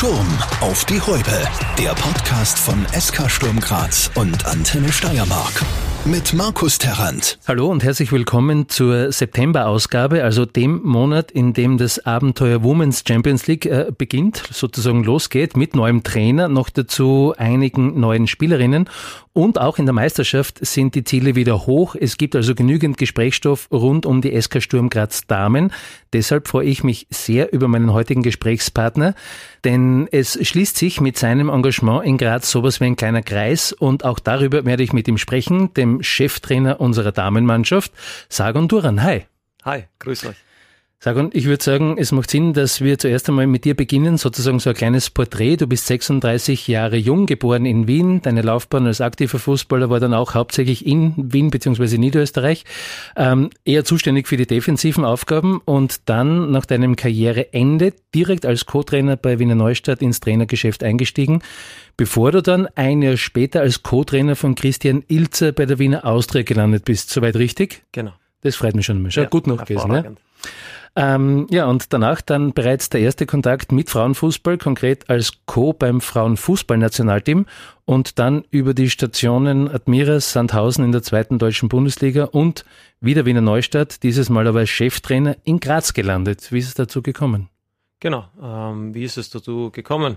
Sturm auf die Häupe. Der Podcast von SK Sturm Graz und Antenne Steiermark mit Markus Terrant. Hallo und herzlich willkommen zur September-Ausgabe, also dem Monat, in dem das Abenteuer Women's Champions League äh, beginnt, sozusagen losgeht, mit neuem Trainer, noch dazu einigen neuen Spielerinnen und auch in der Meisterschaft sind die Ziele wieder hoch. Es gibt also genügend Gesprächsstoff rund um die SK Sturm Graz Damen. Deshalb freue ich mich sehr über meinen heutigen Gesprächspartner, denn es schließt sich mit seinem Engagement in Graz sowas wie ein kleiner Kreis und auch darüber werde ich mit ihm sprechen, dem Cheftrainer unserer Damenmannschaft, Sagon Duran. Hi. Hi, grüß euch. Sag und ich würde sagen, es macht Sinn, dass wir zuerst einmal mit dir beginnen, sozusagen so ein kleines Porträt. Du bist 36 Jahre jung, geboren in Wien. Deine Laufbahn als aktiver Fußballer war dann auch hauptsächlich in Wien bzw. Niederösterreich. Ähm, eher zuständig für die defensiven Aufgaben und dann nach deinem Karriereende direkt als Co-Trainer bei Wiener Neustadt ins Trainergeschäft eingestiegen, bevor du dann ein Jahr später als Co-Trainer von Christian Ilzer bei der Wiener Austria gelandet bist. Soweit richtig? Genau. Das freut mich schon mal. Schau, ja, gut noch gewesen. Ne? Ähm, ja, und danach dann bereits der erste Kontakt mit Frauenfußball, konkret als Co. beim Frauenfußballnationalteam und dann über die Stationen Admiras, Sandhausen in der zweiten deutschen Bundesliga und wieder Wiener Neustadt, dieses Mal aber als Cheftrainer in Graz gelandet. Wie ist es dazu gekommen? Genau, ähm, wie ist es dazu gekommen?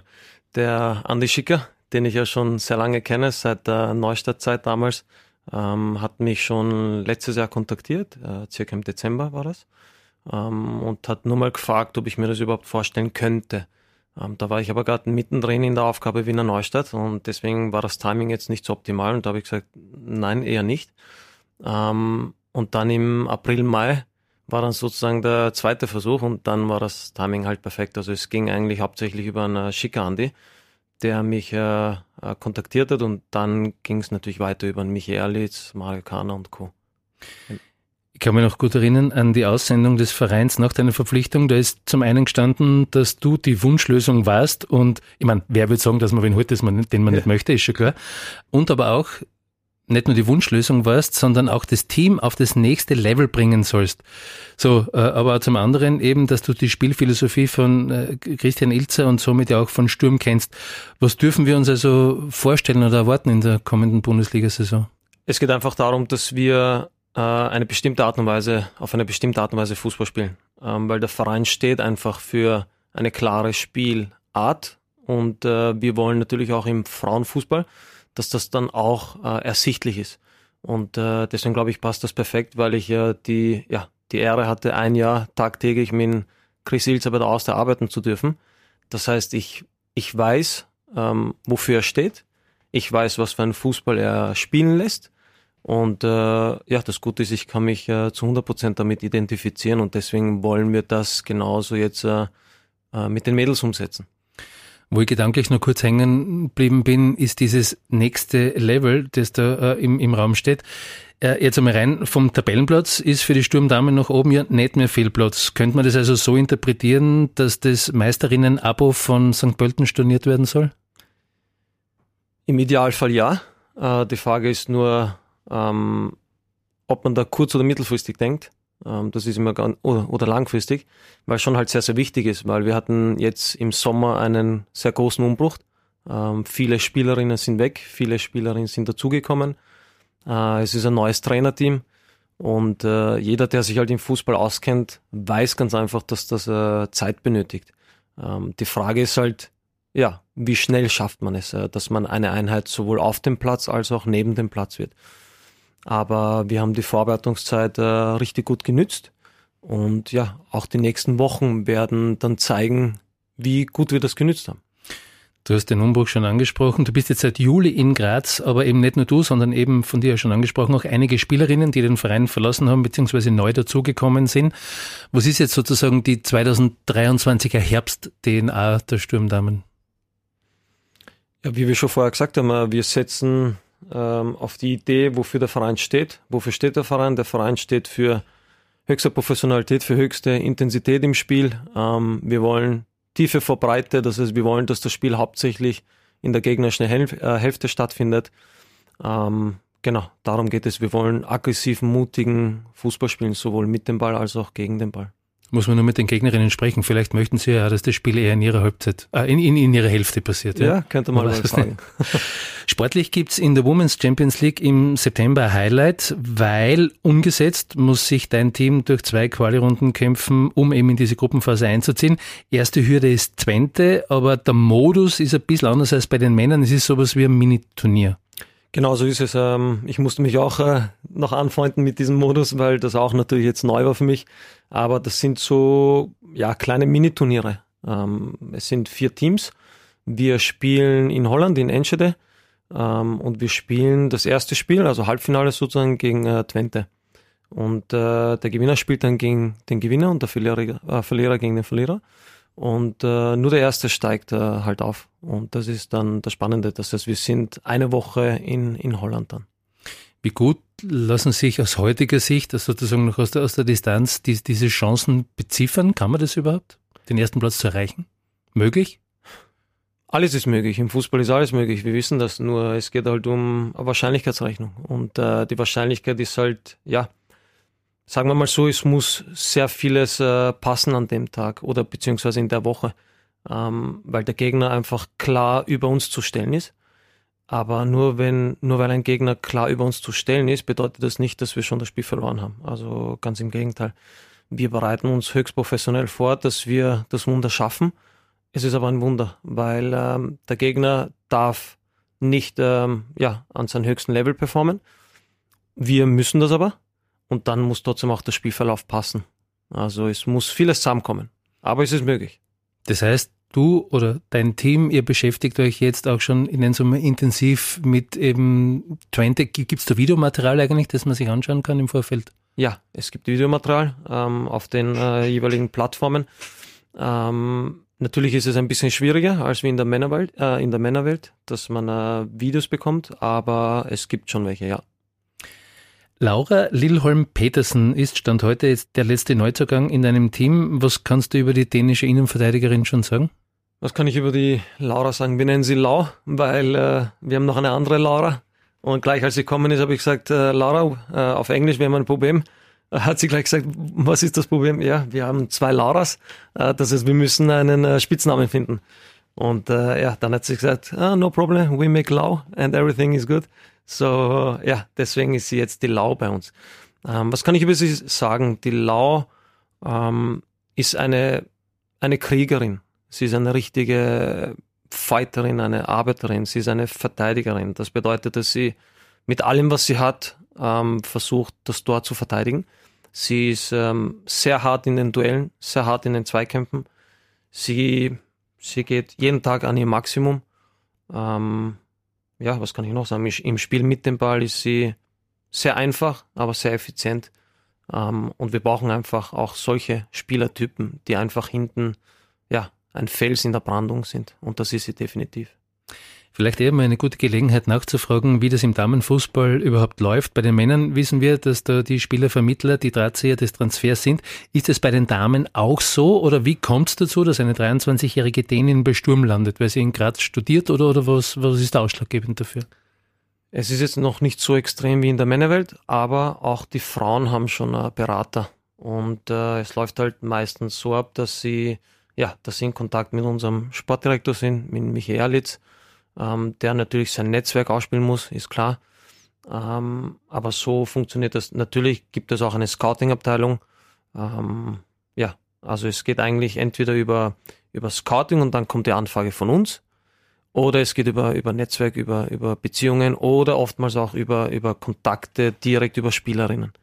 Der Andi Schicker, den ich ja schon sehr lange kenne, seit der Neustadtzeit damals, ähm, hat mich schon letztes Jahr kontaktiert, äh, circa im Dezember war das ähm, und hat nur mal gefragt, ob ich mir das überhaupt vorstellen könnte. Ähm, da war ich aber gerade mittendrin in der Aufgabe Wiener Neustadt und deswegen war das Timing jetzt nicht so optimal und da habe ich gesagt, nein, eher nicht. Ähm, und dann im April, Mai war dann sozusagen der zweite Versuch und dann war das Timing halt perfekt. Also es ging eigentlich hauptsächlich über einen Schicker Andi, der mich äh, äh kontaktiert hat und dann ging es natürlich weiter über einen Michi Erlitz, Mario Kahner und Co. Ich kann mich noch gut erinnern an die Aussendung des Vereins nach deiner Verpflichtung. Da ist zum einen gestanden, dass du die Wunschlösung warst und ich meine, wer würde sagen, dass man wen holt, den man ja. nicht möchte, ist schon klar. Und aber auch nicht nur die Wunschlösung warst, sondern auch das Team auf das nächste Level bringen sollst. So, äh, aber zum anderen eben, dass du die Spielphilosophie von äh, Christian Ilzer und somit ja auch von Sturm kennst. Was dürfen wir uns also vorstellen oder erwarten in der kommenden Bundesliga-Saison? Es geht einfach darum, dass wir äh, eine bestimmte Art und Weise, auf eine bestimmte Art und Weise Fußball spielen. Ähm, weil der Verein steht einfach für eine klare Spielart und äh, wir wollen natürlich auch im Frauenfußball, dass das dann auch äh, ersichtlich ist. Und äh, deswegen glaube ich, passt das perfekt, weil ich ja die, ja, die Ehre hatte, ein Jahr tagtäglich mit Chris Ilzer bei der Auster arbeiten zu dürfen. Das heißt, ich, ich weiß, ähm, wofür er steht. Ich weiß, was für einen Fußball er spielen lässt. Und äh, ja, das Gute ist, ich kann mich äh, zu 100 Prozent damit identifizieren und deswegen wollen wir das genauso jetzt äh, äh, mit den Mädels umsetzen. Wo ich gedanklich noch kurz hängen geblieben bin, ist dieses nächste Level, das da äh, im, im Raum steht. Äh, jetzt einmal rein vom Tabellenplatz ist für die Sturmdamen nach oben ja nicht mehr viel Platz. Könnte man das also so interpretieren, dass das Meisterinnen-Abo von St. Pölten storniert werden soll? Im Idealfall ja. Die Frage ist nur, ähm, ob man da kurz- oder mittelfristig denkt. Ähm, das ist immer ganz, oder, oder langfristig, weil schon halt sehr, sehr wichtig ist, weil wir hatten jetzt im Sommer einen sehr großen Umbruch. Ähm, viele Spielerinnen sind weg, viele Spielerinnen sind dazugekommen. Äh, es ist ein neues Trainerteam und äh, jeder, der sich halt im Fußball auskennt, weiß ganz einfach, dass das äh, Zeit benötigt. Ähm, die Frage ist halt, ja, wie schnell schafft man es, äh, dass man eine Einheit sowohl auf dem Platz als auch neben dem Platz wird. Aber wir haben die Vorbereitungszeit äh, richtig gut genützt. Und ja, auch die nächsten Wochen werden dann zeigen, wie gut wir das genützt haben. Du hast den Umbruch schon angesprochen. Du bist jetzt seit Juli in Graz, aber eben nicht nur du, sondern eben von dir schon angesprochen auch einige Spielerinnen, die den Verein verlassen haben bzw. neu dazugekommen sind. Was ist jetzt sozusagen die 2023er Herbst-DNA der Sturmdamen? Ja, wie wir schon vorher gesagt haben, wir setzen ähm, auf die Idee, wofür der Verein steht. Wofür steht der Verein? Der Verein steht für höchste Professionalität, für höchste Intensität im Spiel. Ähm, wir wollen Tiefe vor Breite, das heißt, wir wollen, dass das Spiel hauptsächlich in der gegnerischen Hälf äh, Hälfte stattfindet. Ähm, genau, darum geht es. Wir wollen aggressiven, mutigen Fußball spielen, sowohl mit dem Ball als auch gegen den Ball. Muss man nur mit den Gegnerinnen sprechen. Vielleicht möchten sie ja, dass das Spiel eher in ihrer Halbzeit, äh, in, in, in ihrer Hälfte passiert. Ja, ja könnte man mal sagen. Sportlich gibt's in der Women's Champions League im September ein Highlight, weil umgesetzt muss sich dein Team durch zwei Quali-Runden kämpfen, um eben in diese Gruppenphase einzuziehen. Erste Hürde ist Twente, aber der Modus ist ein bisschen anders als bei den Männern. Es ist sowas wie ein Mini-Turnier. Genau so ist es. Ähm, ich musste mich auch äh, noch anfreunden mit diesem Modus, weil das auch natürlich jetzt neu war für mich. Aber das sind so ja kleine Miniturniere. Ähm, es sind vier Teams. Wir spielen in Holland, in Enschede. Ähm, und wir spielen das erste Spiel, also Halbfinale sozusagen, gegen äh, Twente. Und äh, der Gewinner spielt dann gegen den Gewinner und der Verlierer, äh, Verlierer gegen den Verlierer. Und nur der Erste steigt halt auf. Und das ist dann das Spannende. Das heißt, wir sind eine Woche in, in Holland dann. Wie gut lassen sich aus heutiger Sicht, also sozusagen noch aus der, aus der Distanz, die, diese Chancen beziffern? Kann man das überhaupt, den ersten Platz zu erreichen? Möglich? Alles ist möglich. Im Fußball ist alles möglich. Wir wissen das. Nur es geht halt um eine Wahrscheinlichkeitsrechnung. Und äh, die Wahrscheinlichkeit ist halt, ja, sagen wir mal so, es muss sehr vieles äh, passen an dem Tag oder beziehungsweise in der Woche, ähm, weil der Gegner einfach klar über uns zu stellen ist. Aber nur wenn, nur weil ein Gegner klar über uns zu stellen ist, bedeutet das nicht, dass wir schon das Spiel verloren haben. Also ganz im Gegenteil. Wir bereiten uns höchst professionell vor, dass wir das Wunder schaffen. Es ist aber ein Wunder, weil ähm, der Gegner darf nicht ähm, ja, an seinem höchsten Level performen. Wir müssen das aber und dann muss trotzdem auch der Spielverlauf passen. Also es muss vieles zusammenkommen, aber es ist möglich. Das heißt, du oder dein Team, ihr beschäftigt euch jetzt auch schon in den Sommer intensiv mit eben Twente. Gibt es da Videomaterial eigentlich, das man sich anschauen kann im Vorfeld? Ja, es gibt Videomaterial ähm, auf den äh, jeweiligen Plattformen. Ähm, natürlich ist es ein bisschen schwieriger als wie in der Männerwelt, äh, in der Männerwelt, dass man äh, Videos bekommt, aber es gibt schon welche, ja. Laura Lilholm-Petersen ist Stand heute der letzte Neuzugang in deinem Team. Was kannst du über die dänische Innenverteidigerin schon sagen? Was kann ich über die Laura sagen? Wir nennen sie Lau, weil äh, wir haben noch eine andere Laura. Und gleich als sie gekommen ist, habe ich gesagt, äh, Laura, äh, auf Englisch, wir haben ein Problem. Äh, hat sie gleich gesagt, was ist das Problem? Ja, wir haben zwei Lauras. Äh, das heißt, wir müssen einen äh, Spitznamen finden. Und äh, ja, dann hat sie gesagt, ah, no problem, we make Lau and everything is good. So, ja, deswegen ist sie jetzt die Lau bei uns. Ähm, was kann ich über sie sagen? Die Lau ähm, ist eine, eine Kriegerin. Sie ist eine richtige Fighterin, eine Arbeiterin. Sie ist eine Verteidigerin. Das bedeutet, dass sie mit allem, was sie hat, ähm, versucht, das Tor zu verteidigen. Sie ist ähm, sehr hart in den Duellen, sehr hart in den Zweikämpfen. Sie, sie geht jeden Tag an ihr Maximum. Ähm, ja, was kann ich noch sagen? Im Spiel mit dem Ball ist sie sehr einfach, aber sehr effizient. Ähm, und wir brauchen einfach auch solche Spielertypen, die einfach hinten, ja, ein Fels in der Brandung sind. Und das ist sie definitiv. Vielleicht mal eine gute Gelegenheit nachzufragen, wie das im Damenfußball überhaupt läuft. Bei den Männern wissen wir, dass da die Spielervermittler die Drahtzieher des Transfers sind. Ist es bei den Damen auch so oder wie kommt es dazu, dass eine 23-jährige Dänin bei Sturm landet? Weil sie in Graz studiert oder, oder was, was ist der ausschlaggebend dafür? Es ist jetzt noch nicht so extrem wie in der Männerwelt, aber auch die Frauen haben schon einen Berater. Und äh, es läuft halt meistens so ab, dass sie, ja, dass sie in Kontakt mit unserem Sportdirektor sind, mit Michael Erlitz ähm, der natürlich sein Netzwerk ausspielen muss, ist klar. Ähm, aber so funktioniert das. Natürlich gibt es auch eine Scouting-Abteilung. Ähm, ja, also es geht eigentlich entweder über, über Scouting und dann kommt die Anfrage von uns. Oder es geht über, über Netzwerk, über, über Beziehungen oder oftmals auch über, über Kontakte direkt über Spielerinnen.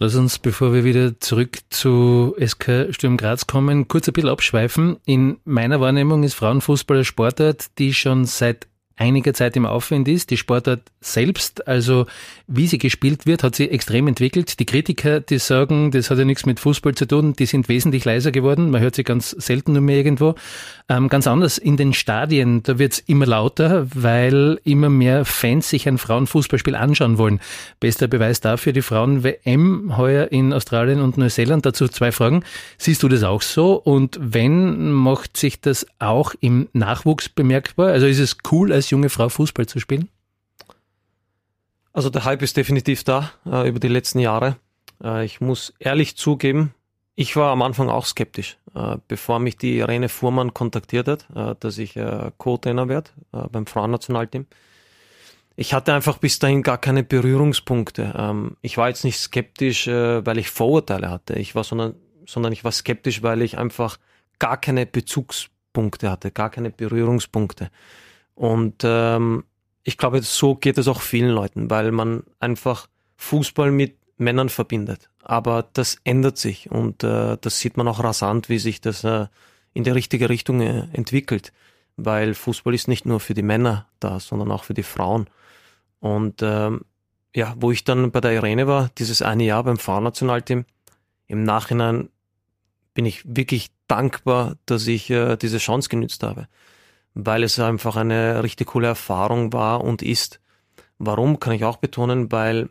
Lass uns, bevor wir wieder zurück zu SK Sturm Graz kommen, kurz ein bisschen abschweifen. In meiner Wahrnehmung ist Frauenfußball eine Sportart, die schon seit einiger Zeit im Aufwind ist. Die Sportart selbst, also wie sie gespielt wird, hat sie extrem entwickelt. Die Kritiker, die sagen, das hat ja nichts mit Fußball zu tun, die sind wesentlich leiser geworden. Man hört sie ganz selten nur mehr irgendwo. Ähm, ganz anders in den Stadien, da wird's immer lauter, weil immer mehr Fans sich ein Frauenfußballspiel anschauen wollen. Bester Beweis dafür die Frauen-WM heuer in Australien und Neuseeland. Dazu zwei Fragen. Siehst du das auch so? Und wenn, macht sich das auch im Nachwuchs bemerkbar? Also ist es cool, als junge Frau Fußball zu spielen? Also der Hype ist definitiv da äh, über die letzten Jahre. Äh, ich muss ehrlich zugeben, Ich war am Anfang auch skeptisch, äh, bevor mich die Irene Fuhrmann kontaktiert hat, äh, dass ich äh, Co-Trainer werde äh, beim Frauennationalteam. Ich hatte einfach bis dahin gar keine Berührungspunkte. Ähm, ich war jetzt nicht skeptisch, weil ich Vorurteile hatte. Ich war sondern, sondern ich war skeptisch, weil ich einfach gar keine Bezugspunkte hatte, gar keine Berührungspunkte. Und ähm, ich glaube, so geht es auch vielen Leuten, weil man einfach Fußball mit Männern verbindet. Aber das ändert sich und äh, das sieht man auch rasant, wie sich das äh, in die richtige Richtung äh, entwickelt. Weil Fußball ist nicht nur für die Männer da, sondern auch für die Frauen. Und ähm, ja, wo ich dann bei der Irene war, dieses eine Jahr beim Frauennationalteam, im Nachhinein bin ich wirklich dankbar, dass ich äh, diese Chance genützt habe, weil es einfach eine richtig coole Erfahrung war und ist. Warum kann ich auch betonen, weil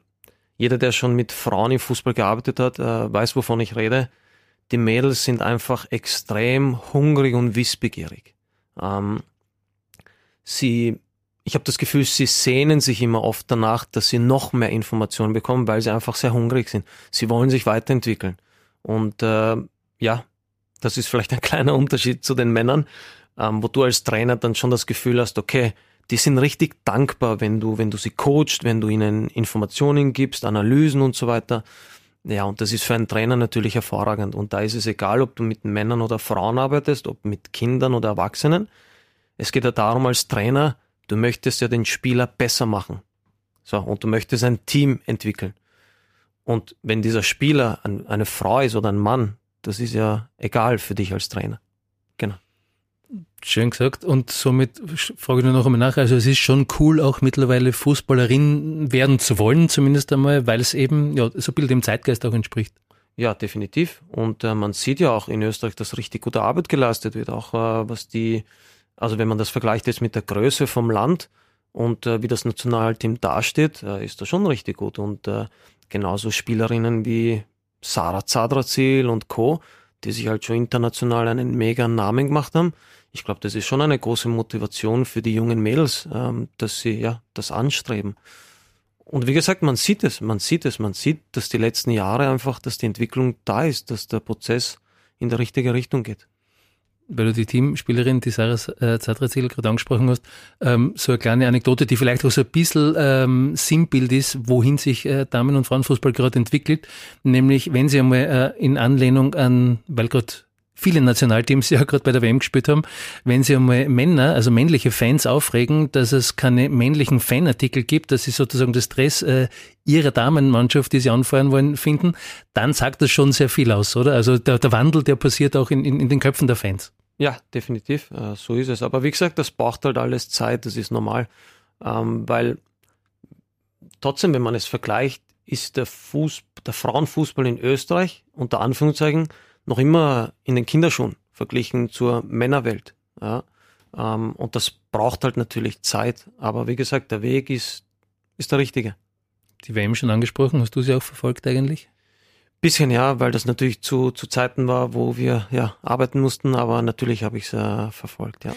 jeder, der schon mit Frauen im Fußball gearbeitet hat, äh, weiß, wovon ich rede. Die Mädels sind einfach extrem hungrig und wissbegierig. Ähm, sie ich habe das Gefühl, sie sehnen sich immer oft danach, dass sie noch mehr Informationen bekommen, weil sie einfach sehr hungrig sind. Sie wollen sich weiterentwickeln. Und äh, ja, das ist vielleicht ein kleiner Unterschied zu den Männern, ähm, wo du als Trainer dann schon das Gefühl hast, okay, die sind richtig dankbar, wenn du, wenn du sie coachst, wenn du ihnen Informationen gibst, Analysen und so weiter. Ja, und das ist für einen Trainer natürlich hervorragend. Und da ist es egal, ob du mit Männern oder Frauen arbeitest, ob mit Kindern oder Erwachsenen. Es geht ja darum, als Trainer Du möchtest ja den Spieler besser machen. So, und du möchtest ein Team entwickeln. Und wenn dieser Spieler eine Frau ist oder ein Mann, das ist ja egal für dich als Trainer. Genau. Schön gesagt. Und somit frage ich nur noch einmal nach. Also es ist schon cool, auch mittlerweile Fußballerin werden zu wollen, zumindest einmal, weil es eben ja, so ein bisschen dem Zeitgeist auch entspricht. Ja, definitiv. Und äh, man sieht ja auch in Österreich, dass richtig gute Arbeit geleistet wird, auch äh, was die also wenn man das vergleicht jetzt mit der Größe vom Land und äh, wie das Nationalteam dasteht, äh, ist das schon richtig gut. Und äh, genauso Spielerinnen wie Sarah Zadrazil und Co., die sich halt schon international einen mega Namen gemacht haben. Ich glaube, das ist schon eine große Motivation für die jungen Mädels, ähm, dass sie ja das anstreben. Und wie gesagt, man sieht es, man sieht es, man sieht, dass die letzten Jahre einfach, dass die Entwicklung da ist, dass der Prozess in die richtige Richtung geht weil du die Teamspielerin, die Sarah äh, Zadrazil gerade angesprochen hast, ähm, so eine kleine Anekdote, die vielleicht auch so ein bisschen ähm, Sinnbild ist, wohin sich äh, Damen- und Frauenfußball gerade entwickelt. Nämlich, wenn sie einmal äh, in Anlehnung an, weil gerade viele Nationalteams ja gerade bei der WM gespielt haben, wenn sie einmal Männer, also männliche Fans aufregen, dass es keine männlichen Fanartikel gibt, dass sie sozusagen das Dress äh, ihrer Damenmannschaft, die sie anfeuern wollen, finden, dann sagt das schon sehr viel aus, oder? Also der, der Wandel, der passiert auch in, in, in den Köpfen der Fans. Ja, definitiv, äh, so ist es. Aber wie gesagt, das braucht halt alles Zeit, das ist normal, ähm, weil trotzdem, wenn man es vergleicht, ist der, Fuß, der Frauenfußball in Österreich unter Anführungszeichen noch immer in den Kinderschuhen verglichen zur Männerwelt. Ja? Ähm, und das braucht halt natürlich Zeit. Aber wie gesagt, der Weg ist, ist der richtige. Die WM schon angesprochen, hast du sie auch verfolgt eigentlich? Bisschen ja, weil das natürlich zu, zu Zeiten war, wo wir ja arbeiten mussten, aber natürlich habe ich es äh, verfolgt, ja.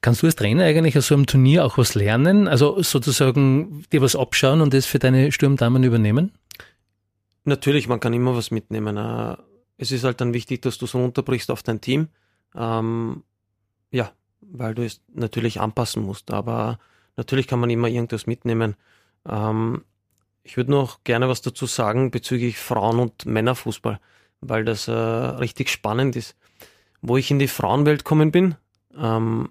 Kannst du als Trainer eigentlich aus so einem Turnier auch was lernen? Also sozusagen dir was abschauen und das für deine Sturmdamen übernehmen? Natürlich, man kann immer was mitnehmen. Äh, es ist halt dann wichtig, dass du es runterbrichst auf dein Team. Ähm, ja, weil du es natürlich anpassen musst. Aber natürlich kann man immer irgendwas mitnehmen. Ähm, ich würde noch gerne was dazu sagen bezüglich Frauen- und Männerfußball, weil das äh, richtig spannend ist. Wo ich in die Frauenwelt gekommen bin, ähm,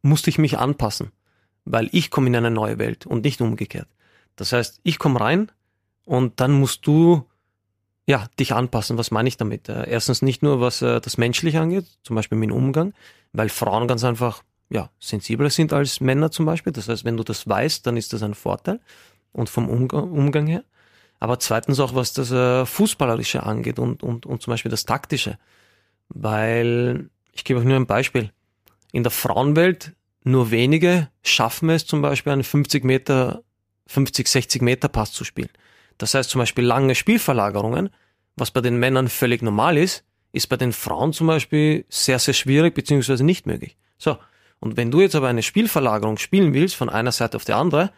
musste ich mich anpassen, weil ich komme in eine neue Welt und nicht umgekehrt. Das heißt, ich komme rein und dann musst du ja, dich anpassen. Was meine ich damit? Äh, erstens nicht nur, was äh, das Menschliche angeht, zum Beispiel mit dem Umgang, weil Frauen ganz einfach ja, sensibler sind als Männer zum Beispiel. Das heißt, wenn du das weißt, dann ist das ein Vorteil und vom Umgang, her. Aber zweitens auch, was das äh, Fußballerische angeht und, und, und zum Beispiel das Taktische. Weil, ich gebe euch nur ein Beispiel. In der Frauenwelt nur wenige schaffen es zum Beispiel einen 50 Meter, 50, 60 Meter Pass zu spielen. Das heißt zum Beispiel lange Spielverlagerungen, was bei den Männern völlig normal ist, ist bei den Frauen zum Beispiel sehr, sehr schwierig beziehungsweise nicht möglich. So, und wenn du jetzt aber eine Spielverlagerung spielen willst von einer Seite auf die andere,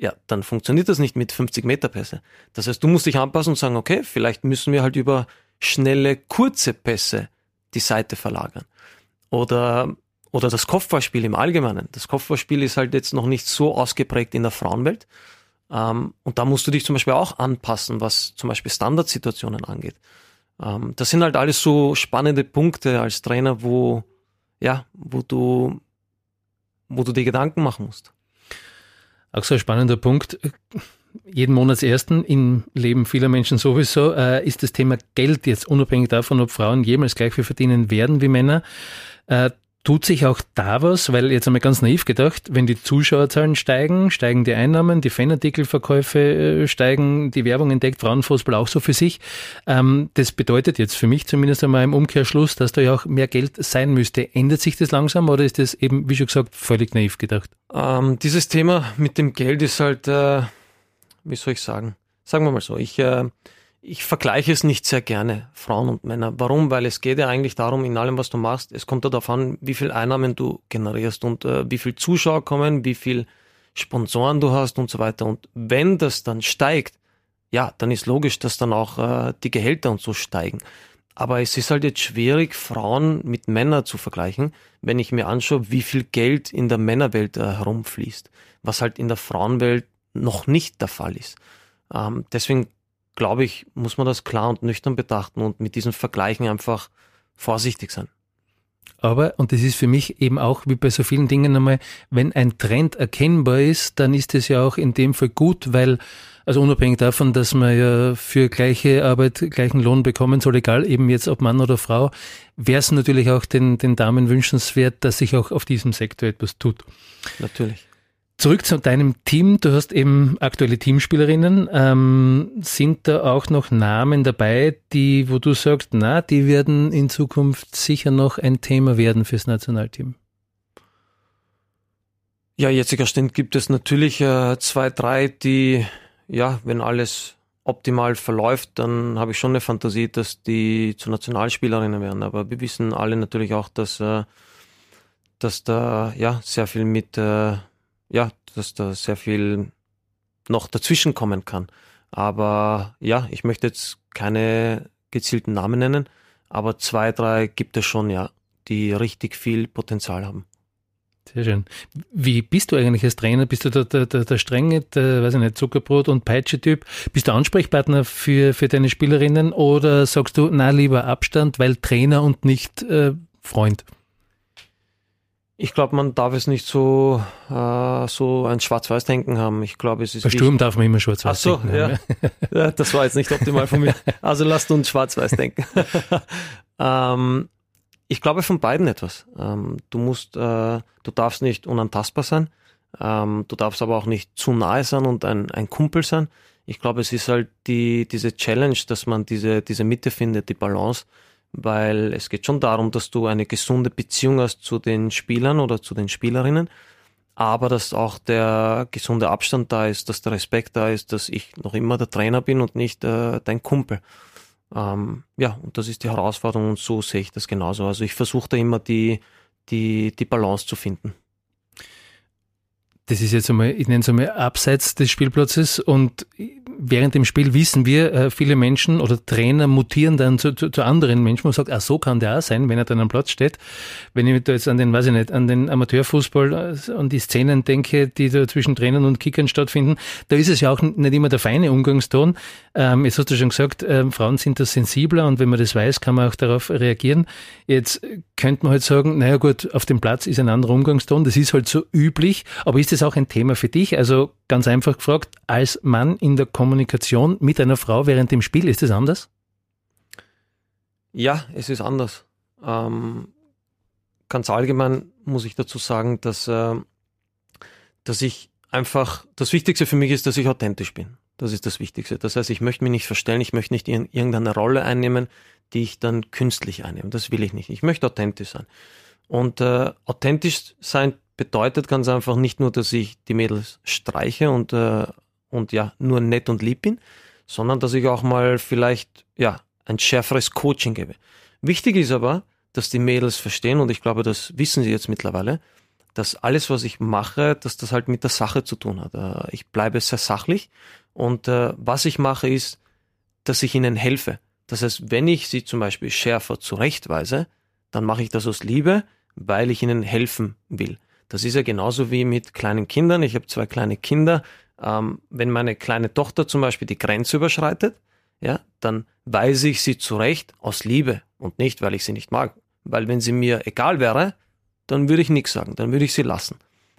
ja, dann funktioniert das nicht mit 50 Meter Pässe. Das heißt, du musst dich anpassen und sagen, okay, vielleicht müssen wir halt über schnelle, kurze Pässe die Seite verlagern. Oder, oder das Kopfballspiel im Allgemeinen. Das Kopfballspiel ist halt jetzt noch nicht so ausgeprägt in der Frauenwelt. Ähm, und da musst du dich zum Beispiel auch anpassen, was zum Beispiel Standardsituationen angeht. Ähm, das sind halt alles so spannende Punkte als Trainer, wo, ja, wo du, wo du dir Gedanken machen musst. Auch so ein spannender Punkt. Jeden Monatsersten im Leben vieler Menschen sowieso äh, ist das Thema Geld jetzt unabhängig davon, ob Frauen jemals gleich viel verdienen werden wie Männer. Äh, Tut sich auch da was, weil jetzt einmal ganz naiv gedacht, wenn die Zuschauerzahlen steigen, steigen die Einnahmen, die Fanartikelverkäufe äh, steigen, die Werbung entdeckt Frauenfußball auch so für sich. Ähm, das bedeutet jetzt für mich zumindest einmal im Umkehrschluss, dass da ja auch mehr Geld sein müsste. Ändert sich das langsam oder ist das eben, wie schon gesagt, völlig naiv gedacht? Ähm, dieses Thema mit dem Geld ist halt, äh, wie soll ich sagen? Sagen wir mal so, ich äh, ich vergleiche es nicht sehr gerne, Frauen und Männer. Warum? Weil es geht ja eigentlich darum, in allem, was du machst, es kommt ja darauf an, wie viel Einnahmen du generierst und äh, wie viel Zuschauer kommen, wie viel Sponsoren du hast und so weiter. Und wenn das dann steigt, ja, dann ist logisch, dass dann auch äh, die Gehälter und so steigen. Aber es ist halt jetzt schwierig, Frauen mit Männern zu vergleichen, wenn ich mir anschaue, wie viel Geld in der Männerwelt äh, herumfließt, was halt in der Frauenwelt noch nicht der Fall ist. Ähm, deswegen glaube ich, muss man das klar und nüchtern betrachten und mit diesen Vergleichen einfach vorsichtig sein. Aber, und das ist für mich eben auch wie bei so vielen Dingen einmal, wenn ein Trend erkennbar ist, dann ist es ja auch in dem Fall gut, weil, also unabhängig davon, dass man ja für gleiche Arbeit gleichen Lohn bekommen soll, egal eben jetzt ob Mann oder Frau, wäre es natürlich auch den, den Damen wünschenswert, dass sich auch auf diesem Sektor etwas tut. Natürlich. Zurück zu deinem Team. Du hast eben aktuelle Teamspielerinnen. Ähm, sind da auch noch Namen dabei, die, wo du sagst, na, die werden in Zukunft sicher noch ein Thema werden fürs Nationalteam? Ja, jetziger Stand gibt es natürlich äh, zwei, drei, die, ja, wenn alles optimal verläuft, dann habe ich schon eine Fantasie, dass die zu Nationalspielerinnen werden. Aber wir wissen alle natürlich auch, dass, äh, dass da ja sehr viel mit äh, ja, dass da sehr viel noch dazwischen kommen kann. Aber ja, ich möchte jetzt keine gezielten Namen nennen, aber zwei, drei gibt es schon, ja, die richtig viel Potenzial haben. Sehr schön. Wie bist du eigentlich als Trainer? Bist du der, der, der, der strenge, der, weiß ich nicht, Zuckerbrot- und Peitsche-Typ? Bist du Ansprechpartner für, für deine Spielerinnen oder sagst du, na, lieber Abstand, weil Trainer und nicht äh, Freund? Ich glaube, man darf es nicht so, äh, so ein Schwarz-Weiß-Denken haben. Ich glaube, es ist. Bei Sturm darf man immer Schwarz-Weiß denken. Ach so, ja. ja. Das war jetzt nicht optimal von mir. Also lasst uns Schwarz-Weiß denken. ähm, ich glaube von beiden etwas. Ähm, du musst, äh, du darfst nicht unantastbar sein. Ähm, du darfst aber auch nicht zu nahe sein und ein, ein Kumpel sein. Ich glaube, es ist halt die, diese Challenge, dass man diese, diese Mitte findet, die Balance weil es geht schon darum, dass du eine gesunde Beziehung hast zu den Spielern oder zu den Spielerinnen, aber dass auch der gesunde Abstand da ist, dass der Respekt da ist, dass ich noch immer der Trainer bin und nicht äh, dein Kumpel. Ähm, ja, und das ist die Herausforderung und so sehe ich das genauso. Also ich versuche da immer die, die, die Balance zu finden das ist jetzt einmal, ich nenne es einmal abseits des Spielplatzes und während dem Spiel wissen wir, äh, viele Menschen oder Trainer mutieren dann zu, zu, zu anderen Menschen und sagen, ah, so kann der auch sein, wenn er dann am Platz steht. Wenn ich da jetzt an den, weiß ich nicht, an den Amateurfußball, äh, an die Szenen denke, die da zwischen Trainern und Kickern stattfinden, da ist es ja auch nicht immer der feine Umgangston. Ähm, jetzt hast du schon gesagt, äh, Frauen sind da sensibler und wenn man das weiß, kann man auch darauf reagieren. Jetzt könnte man halt sagen, naja gut, auf dem Platz ist ein anderer Umgangston, das ist halt so üblich, aber ist das auch ein Thema für dich? Also ganz einfach gefragt, als Mann in der Kommunikation mit einer Frau während dem Spiel, ist das anders? Ja, es ist anders. Ähm, ganz allgemein muss ich dazu sagen, dass, äh, dass ich einfach, das Wichtigste für mich ist, dass ich authentisch bin. Das ist das Wichtigste. Das heißt, ich möchte mich nicht verstellen, ich möchte nicht in irgendeine Rolle einnehmen, die ich dann künstlich einnehme. Das will ich nicht. Ich möchte authentisch sein. Und äh, authentisch sein bedeutet ganz einfach nicht nur, dass ich die Mädels streiche und, äh, und ja, nur nett und lieb bin, sondern dass ich auch mal vielleicht, ja, ein schärferes Coaching gebe. Wichtig ist aber, dass die Mädels verstehen, und ich glaube, das wissen sie jetzt mittlerweile, dass alles, was ich mache, dass das halt mit der Sache zu tun hat. Äh, ich bleibe sehr sachlich und äh, was ich mache ist, dass ich ihnen helfe, Das heißt, wenn ich sie zum Beispiel schärfer zurechtweise, dann mache ich das aus Liebe, weil ich ihnen helfen will. Das ist ja genauso wie mit kleinen Kindern. Ich habe zwei kleine Kinder. Ähm, wenn meine kleine Tochter zum Beispiel die Grenze überschreitet, ja, dann weise ich sie zurecht aus Liebe und nicht, weil ich sie nicht mag. Weil wenn sie mir egal wäre, dann würde ich nichts sagen, dann würde ich sie lassen.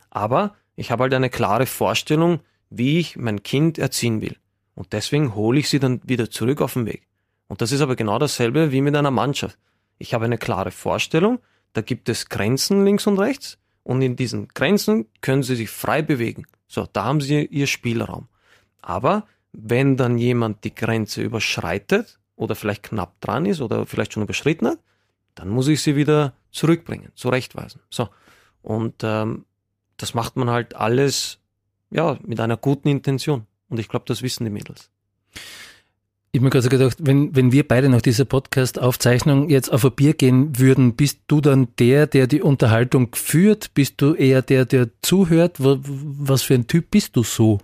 Aber ich habe halt eine klare Vorstellung, wie ich mein Kind erziehen will. Und deswegen hole ich sie dann wieder zurück auf den Weg. Und das ist aber genau dasselbe wie mit einer Mannschaft. Ich habe eine klare Vorstellung, da gibt es Grenzen links und rechts und in diesen Grenzen können sie sich frei bewegen. So, da haben sie ihr Spielraum. Aber wenn dann jemand die Grenze überschreitet oder vielleicht knapp dran ist oder vielleicht schon überschritten hat, dann muss ich sie wieder zurückbringen, zurechtweisen. So. Und ähm, das macht man halt alles ja, mit einer guten Intention. Und ich glaube, das wissen die Mädels. Ich habe mir gerade gedacht, wenn, wenn wir beide nach dieser Podcast-Aufzeichnung jetzt auf ein Bier gehen würden, bist du dann der, der die Unterhaltung führt? Bist du eher der, der zuhört? Was für ein Typ bist du so?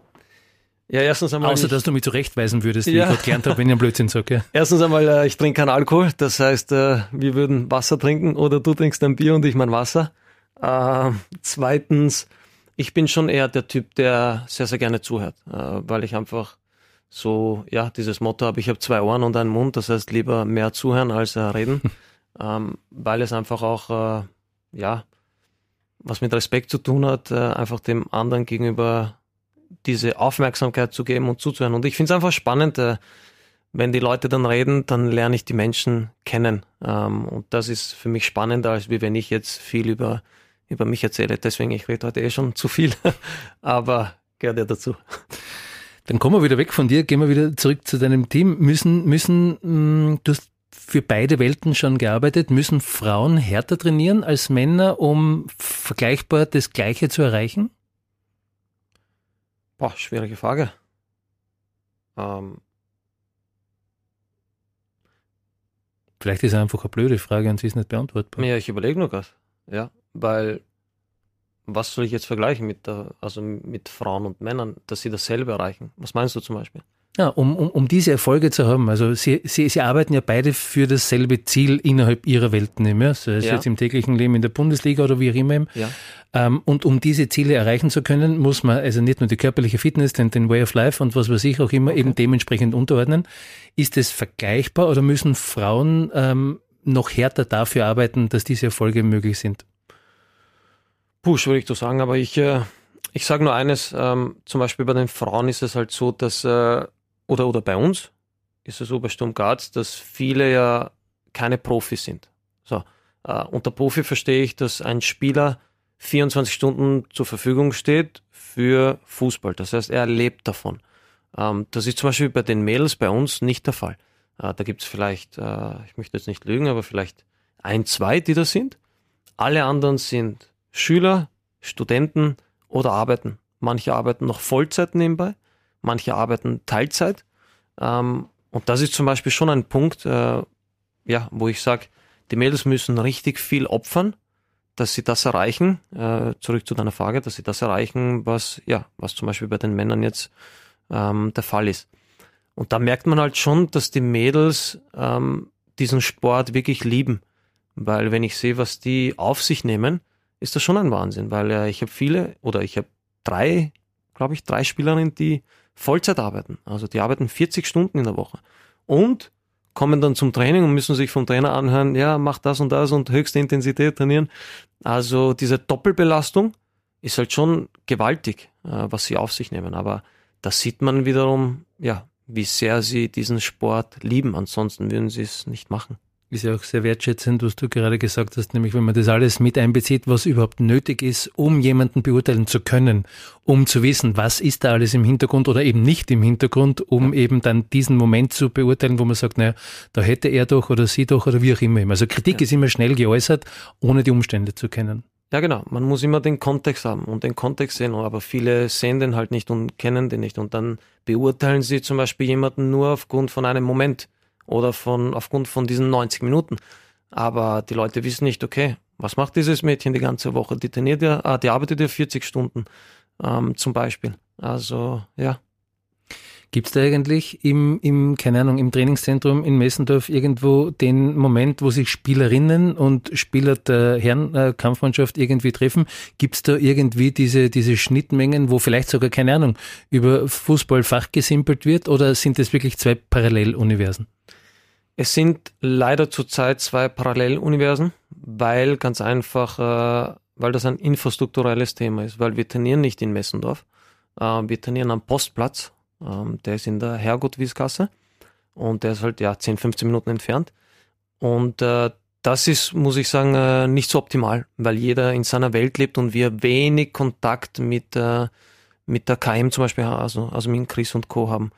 Ja, erstens einmal. Außer, dass du mich zurechtweisen würdest, wie ja. ich gerade gelernt habe, wenn ich einen Blödsinn sage. Ja. Erstens einmal, äh, ich trinke keinen Alkohol. Das heißt, äh, wir würden Wasser trinken oder du trinkst ein Bier und ich mein Wasser. Äh, zweitens, ich bin schon eher der Typ, der sehr, sehr gerne zuhört, weil ich einfach so, ja, dieses Motto habe, ich habe zwei Ohren und einen Mund, das heißt lieber mehr zuhören als äh, reden, ähm, weil es einfach auch, äh, ja, was mit Respekt zu tun hat, äh, einfach dem anderen gegenüber diese Aufmerksamkeit zu geben und zuzuhören. Und ich finde es einfach spannend, äh, wenn die Leute dann reden, dann lerne ich die Menschen kennen. Ähm, und das ist für mich spannender, als wie wenn ich jetzt viel über, über mich erzähle. Deswegen, ich rede heute eh schon zu viel, aber gehört ja dazu. Dann kommen wir wieder weg von dir, gehen wir wieder zurück zu deinem Team. Müssen, müssen, mm, du hast für beide Welten schon gearbeitet, müssen Frauen härter trainieren als Männer, um vergleichbar das Gleiche zu erreichen? Boah, schwierige Frage. Ähm. Vielleicht ist es einfach eine blöde Frage und sie ist nicht beantwortbar. Ja, ich überlege nur gerade. Ja, weil was soll ich jetzt vergleichen mit, der, also mit Frauen und Männern, dass sie dasselbe erreichen? Was meinst du zum Beispiel? Ja, um, um, um diese Erfolge zu haben. Also sie, sie, sie arbeiten ja beide für dasselbe Ziel innerhalb ihrer Welten, ja? sei es ja. jetzt im täglichen Leben in der Bundesliga oder wie auch immer. Ja. Ähm, und um diese Ziele erreichen zu können, muss man also nicht nur die körperliche Fitness, den, den Way of Life und was weiß ich auch immer okay. eben dementsprechend unterordnen. Ist es vergleichbar oder müssen Frauen ähm, noch härter dafür arbeiten, dass diese Erfolge möglich sind? Push, würde ich so sagen, aber ich, äh, ich sage nur eines, ähm, zum Beispiel bei den Frauen ist es halt so, dass, äh, oder, oder bei uns ist es so bei Sturm Graz, dass viele ja keine Profis sind. So, äh, unter Profi verstehe ich, dass ein Spieler 24 Stunden zur Verfügung steht für Fußball. Das heißt, er lebt davon. Ähm, das ist zum Beispiel bei den Mädels bei uns nicht der Fall. Äh, da gibt es vielleicht, äh, ich möchte jetzt nicht lügen, aber vielleicht ein, zwei, die das sind. Alle anderen sind Schüler, Studenten oder arbeiten. Manche arbeiten noch Vollzeit nebenbei, manche arbeiten Teilzeit. Ähm, und das ist zum Beispiel schon ein Punkt, äh, ja, wo ich sage, die Mädels müssen richtig viel opfern, dass sie das erreichen. Äh, zurück zu deiner Frage, dass sie das erreichen, was ja, was zum Beispiel bei den Männern jetzt ähm, der Fall ist. Und da merkt man halt schon, dass die Mädels ähm, diesen Sport wirklich lieben, weil wenn ich sehe, was die auf sich nehmen, ist das schon ein Wahnsinn, weil äh, ich habe viele oder ich habe drei, glaube ich, drei Spielerinnen, die Vollzeit arbeiten. Also die arbeiten 40 Stunden in der Woche und kommen dann zum Training und müssen sich vom Trainer anhören, ja, mach das und das und höchste Intensität trainieren. Also diese Doppelbelastung ist halt schon gewaltig, äh, was sie auf sich nehmen. Aber da sieht man wiederum, ja, wie sehr sie diesen Sport lieben. Ansonsten würden sie es nicht machen ist ja auch sehr wertschätzend, was du gerade gesagt hast, nämlich wenn man das alles mit einbezieht, was überhaupt nötig ist, um jemanden beurteilen zu können, um zu wissen, was ist da alles im Hintergrund oder eben nicht im Hintergrund, um eben dann diesen Moment zu beurteilen, wo man sagt, naja, da hätte er doch oder sie doch oder wie auch immer. Also Kritik ja. ist immer schnell geäußert, ohne die Umstände zu kennen. Ja, genau. Man muss immer den Kontext haben und den Kontext sehen, aber viele sehen den halt nicht und kennen den nicht und dann beurteilen sie zum Beispiel jemanden nur aufgrund von einem Moment oder von, aufgrund von diesen 90 Minuten. Aber die Leute wissen nicht, okay, was macht dieses Mädchen die ganze Woche? Die trainiert ja, ah, die arbeitet ja 40 Stunden ähm, zum Beispiel. Also, ja. Gibt es da eigentlich im, im, keine Ahnung, im Trainingszentrum in Messendorf irgendwo den Moment, wo sich Spielerinnen und Spieler der Herrenkampfmannschaft irgendwie treffen? Gibt es da irgendwie diese, diese Schnittmengen, wo vielleicht sogar, keine Ahnung, über Fußball fachgesimpelt wird oder sind das wirklich zwei Paralleluniversen? Es sind leider zurzeit zwei Paralleluniversen, weil ganz einfach, äh, weil das ein infrastrukturelles Thema ist, weil wir trainieren nicht in Messendorf, äh, wir trainieren am Postplatz, ähm, der ist in der Herrgottwiesgasse und der ist halt ja 10, 15 Minuten entfernt und äh, das ist, muss ich sagen, äh, nicht so optimal, weil jeder in seiner Welt lebt und wir wenig Kontakt mit, äh, mit der KM zum Beispiel, also, also mit Chris und Co. haben.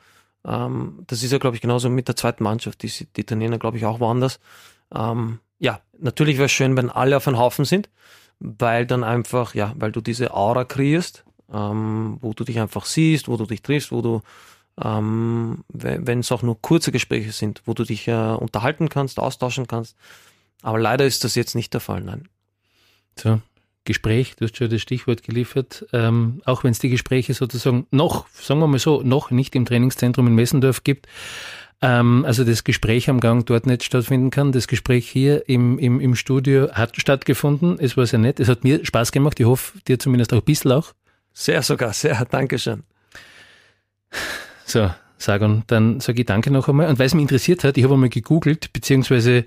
Ähm, das ist ja, glaube ich, genauso mit der zweiten Mannschaft. Die, die trainieren glaube ich, auch woanders. Ähm, ja, natürlich wäre es schön, wenn alle auf einem Haufen sind, weil dann einfach, ja, weil du diese Aura kreierst, ähm, wo du dich einfach siehst, wo du dich triffst, wo du, ähm, wenn es auch nur kurze Gespräche sind, wo du dich äh, unterhalten kannst, austauschen kannst. Aber leider ist das jetzt nicht der Fall, nein. So, Gespräch, du hast schon das Stichwort geliefert, ähm, auch wenn es die Gespräche sozusagen noch, sagen wir mal so, noch nicht im Trainingszentrum in Messendorf gibt, ähm, also das Gespräch am Gang dort nicht stattfinden kann. Das Gespräch hier im, im, im Studio hat stattgefunden. Es war sehr nett. Es hat mir Spaß gemacht. Ich hoffe, dir zumindest auch ein bisschen auch. Sehr sogar, sehr. Dankeschön. So, Sagon, dann sage ich danke noch einmal. Und weil es mich interessiert hat, ich habe einmal gegoogelt, beziehungsweise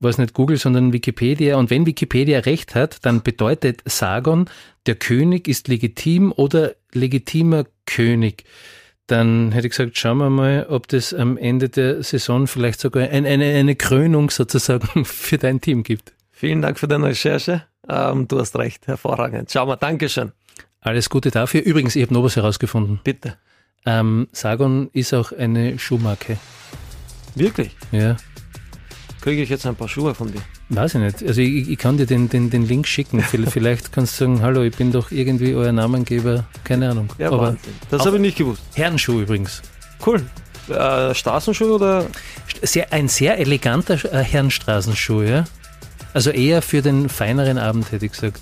war es nicht Google, sondern Wikipedia. Und wenn Wikipedia recht hat, dann bedeutet Sargon, der König ist legitim oder legitimer König. Dann hätte ich gesagt, schauen wir mal, ob das am Ende der Saison vielleicht sogar ein, eine, eine Krönung sozusagen für dein Team gibt. Vielen Dank für deine Recherche. Ähm, du hast recht, hervorragend. Schau mal, Dankeschön. Alles Gute dafür. Übrigens, ich habe noch was herausgefunden. Bitte. Ähm, Sargon ist auch eine Schuhmarke. Wirklich? Ja. Kriege ich jetzt ein paar Schuhe von dir? Weiß ich nicht. Also ich, ich kann dir den, den, den Link schicken. Vielleicht kannst du sagen, hallo, ich bin doch irgendwie euer Namengeber. Keine Ahnung. Ja, Aber Wahnsinn. Das habe ich nicht gewusst. Herrenschuh übrigens. Cool. Äh, Straßenschuh oder? Sehr, ein sehr eleganter äh, Herrenstraßenschuh, ja. Also eher für den feineren Abend, hätte ich gesagt.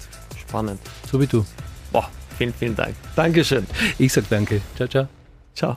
Spannend. So wie du. Boah, vielen, vielen Dank. Dankeschön. Ich sag danke. Ciao, ciao. Ciao.